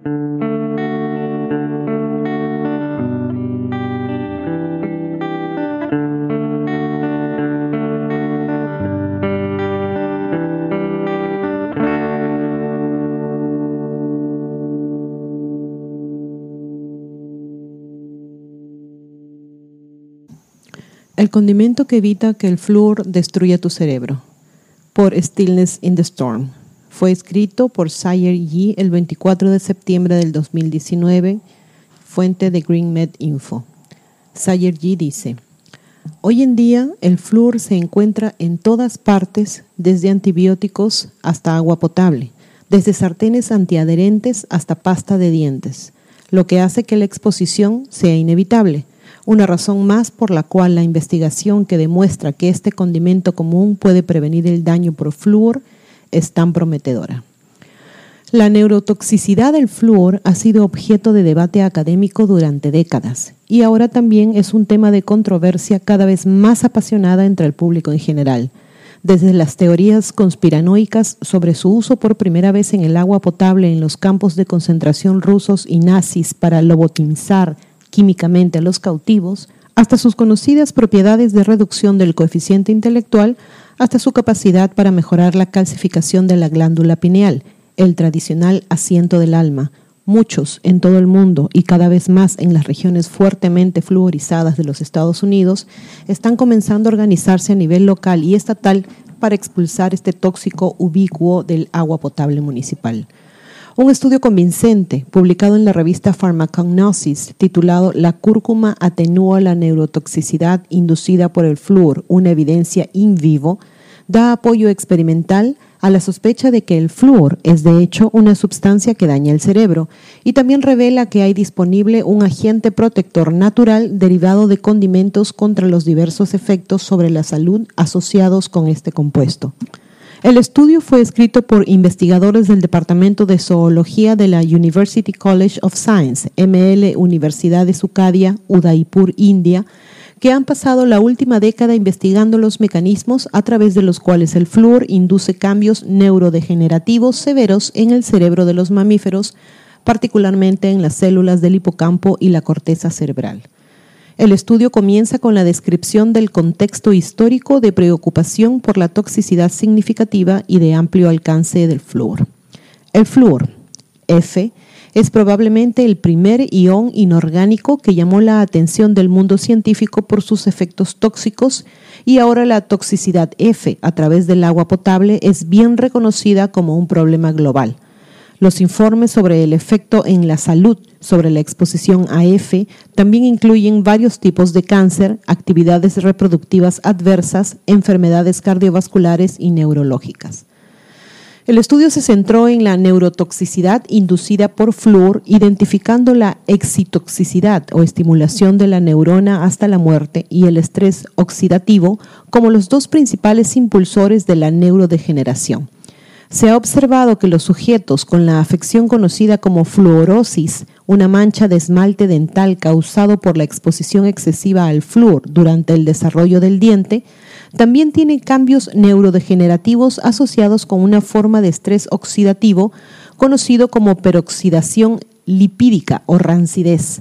El condimento que evita que el flúor destruya tu cerebro. Por Stillness in the Storm. Fue escrito por Sayer Yi el 24 de septiembre del 2019, fuente de GreenMed Info. Sayer Yi dice, Hoy en día el flúor se encuentra en todas partes, desde antibióticos hasta agua potable, desde sartenes antiadherentes hasta pasta de dientes, lo que hace que la exposición sea inevitable una razón más por la cual la investigación que demuestra que este condimento común puede prevenir el daño por flúor es tan prometedora. La neurotoxicidad del flúor ha sido objeto de debate académico durante décadas y ahora también es un tema de controversia cada vez más apasionada entre el público en general, desde las teorías conspiranoicas sobre su uso por primera vez en el agua potable en los campos de concentración rusos y nazis para lobotimizar químicamente a los cautivos, hasta sus conocidas propiedades de reducción del coeficiente intelectual, hasta su capacidad para mejorar la calcificación de la glándula pineal, el tradicional asiento del alma. Muchos en todo el mundo y cada vez más en las regiones fuertemente fluorizadas de los Estados Unidos están comenzando a organizarse a nivel local y estatal para expulsar este tóxico ubicuo del agua potable municipal. Un estudio convincente publicado en la revista Pharmacognosis titulado La cúrcuma atenúa la neurotoxicidad inducida por el flúor, una evidencia in vivo, da apoyo experimental a la sospecha de que el flúor es de hecho una sustancia que daña el cerebro y también revela que hay disponible un agente protector natural derivado de condimentos contra los diversos efectos sobre la salud asociados con este compuesto. El estudio fue escrito por investigadores del Departamento de Zoología de la University College of Science, ML Universidad de Sucadia, Udaipur, India, que han pasado la última década investigando los mecanismos a través de los cuales el flúor induce cambios neurodegenerativos severos en el cerebro de los mamíferos, particularmente en las células del hipocampo y la corteza cerebral. El estudio comienza con la descripción del contexto histórico de preocupación por la toxicidad significativa y de amplio alcance del flúor. El flúor, F, es probablemente el primer ión inorgánico que llamó la atención del mundo científico por sus efectos tóxicos y ahora la toxicidad F a través del agua potable es bien reconocida como un problema global los informes sobre el efecto en la salud sobre la exposición a F también incluyen varios tipos de cáncer, actividades reproductivas adversas, enfermedades cardiovasculares y neurológicas. El estudio se centró en la neurotoxicidad inducida por flúor, identificando la excitoxicidad o estimulación de la neurona hasta la muerte y el estrés oxidativo como los dos principales impulsores de la neurodegeneración. Se ha observado que los sujetos con la afección conocida como fluorosis, una mancha de esmalte dental causado por la exposición excesiva al flúor durante el desarrollo del diente, también tienen cambios neurodegenerativos asociados con una forma de estrés oxidativo conocido como peroxidación lipídica o rancidez.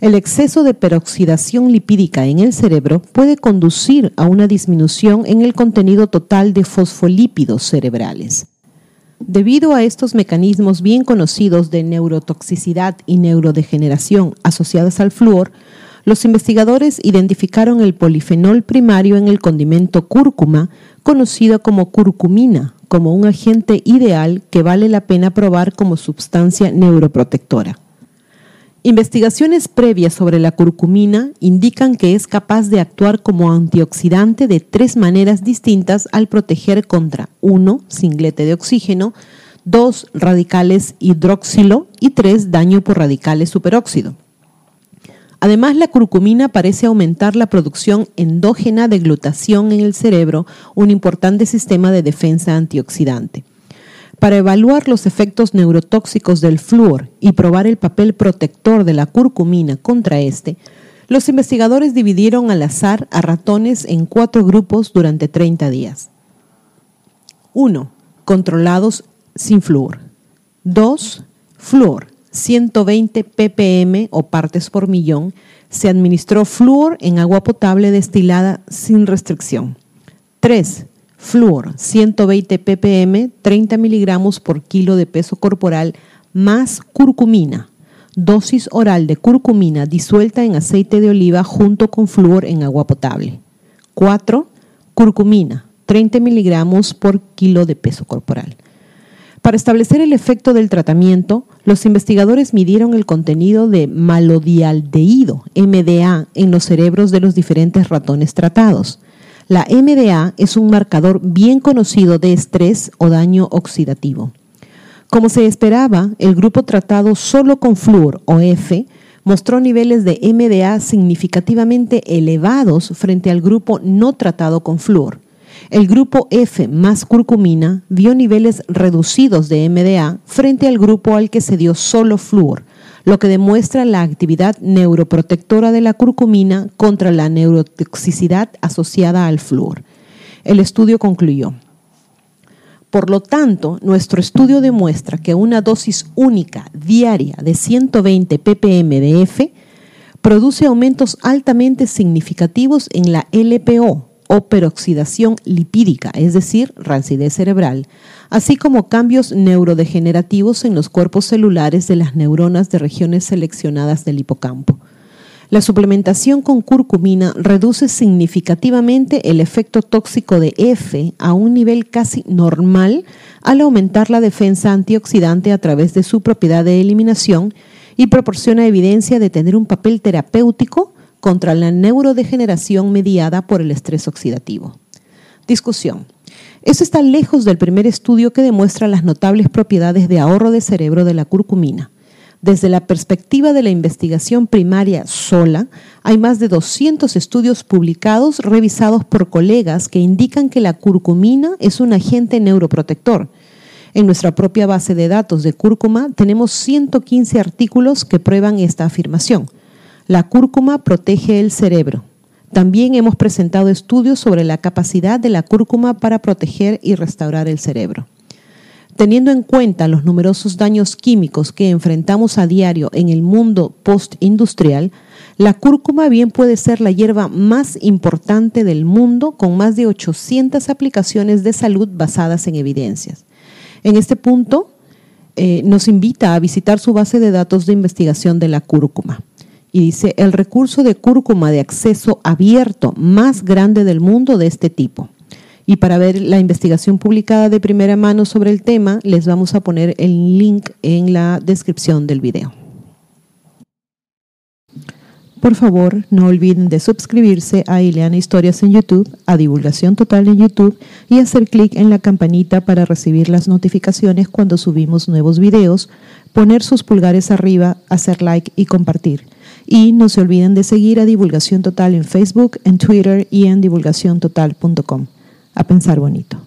El exceso de peroxidación lipídica en el cerebro puede conducir a una disminución en el contenido total de fosfolípidos cerebrales. Debido a estos mecanismos bien conocidos de neurotoxicidad y neurodegeneración asociadas al flúor, los investigadores identificaron el polifenol primario en el condimento cúrcuma, conocido como curcumina, como un agente ideal que vale la pena probar como sustancia neuroprotectora. Investigaciones previas sobre la curcumina indican que es capaz de actuar como antioxidante de tres maneras distintas al proteger contra 1. singlete de oxígeno, 2. radicales hidroxilo y 3. daño por radicales superóxido. Además, la curcumina parece aumentar la producción endógena de glutación en el cerebro, un importante sistema de defensa antioxidante. Para evaluar los efectos neurotóxicos del flúor y probar el papel protector de la curcumina contra este, los investigadores dividieron al azar a ratones en cuatro grupos durante 30 días. 1. Controlados sin flúor. 2. Flúor, 120 ppm o partes por millón, se administró flúor en agua potable destilada sin restricción. 3. Flúor, 120 ppm, 30 miligramos por kilo de peso corporal, más curcumina, dosis oral de curcumina disuelta en aceite de oliva junto con flúor en agua potable. 4. Curcumina, 30 miligramos por kilo de peso corporal. Para establecer el efecto del tratamiento, los investigadores midieron el contenido de malodialdehído, MDA, en los cerebros de los diferentes ratones tratados. La MDA es un marcador bien conocido de estrés o daño oxidativo. Como se esperaba, el grupo tratado solo con flúor o F mostró niveles de MDA significativamente elevados frente al grupo no tratado con flúor. El grupo F más curcumina vio niveles reducidos de MDA frente al grupo al que se dio solo flúor, lo que demuestra la actividad neuroprotectora de la curcumina contra la neurotoxicidad asociada al flúor. El estudio concluyó. Por lo tanto, nuestro estudio demuestra que una dosis única diaria de 120 ppm de F produce aumentos altamente significativos en la LPO, o peroxidación lipídica, es decir, rancidez cerebral, así como cambios neurodegenerativos en los cuerpos celulares de las neuronas de regiones seleccionadas del hipocampo. La suplementación con curcumina reduce significativamente el efecto tóxico de F a un nivel casi normal al aumentar la defensa antioxidante a través de su propiedad de eliminación y proporciona evidencia de tener un papel terapéutico contra la neurodegeneración mediada por el estrés oxidativo. Discusión. Eso está lejos del primer estudio que demuestra las notables propiedades de ahorro de cerebro de la curcumina. Desde la perspectiva de la investigación primaria sola, hay más de 200 estudios publicados revisados por colegas que indican que la curcumina es un agente neuroprotector. En nuestra propia base de datos de cúrcuma tenemos 115 artículos que prueban esta afirmación. La cúrcuma protege el cerebro. También hemos presentado estudios sobre la capacidad de la cúrcuma para proteger y restaurar el cerebro. Teniendo en cuenta los numerosos daños químicos que enfrentamos a diario en el mundo postindustrial, la cúrcuma bien puede ser la hierba más importante del mundo con más de 800 aplicaciones de salud basadas en evidencias. En este punto, eh, nos invita a visitar su base de datos de investigación de la cúrcuma y dice el recurso de cúrcuma de acceso abierto más grande del mundo de este tipo. Y para ver la investigación publicada de primera mano sobre el tema, les vamos a poner el link en la descripción del video. Por favor, no olviden de suscribirse a Ileana Historias en YouTube, a Divulgación Total en YouTube y hacer clic en la campanita para recibir las notificaciones cuando subimos nuevos videos, poner sus pulgares arriba, hacer like y compartir. Y no se olviden de seguir a Divulgación Total en Facebook, en Twitter y en divulgaciontotal.com. A pensar bonito.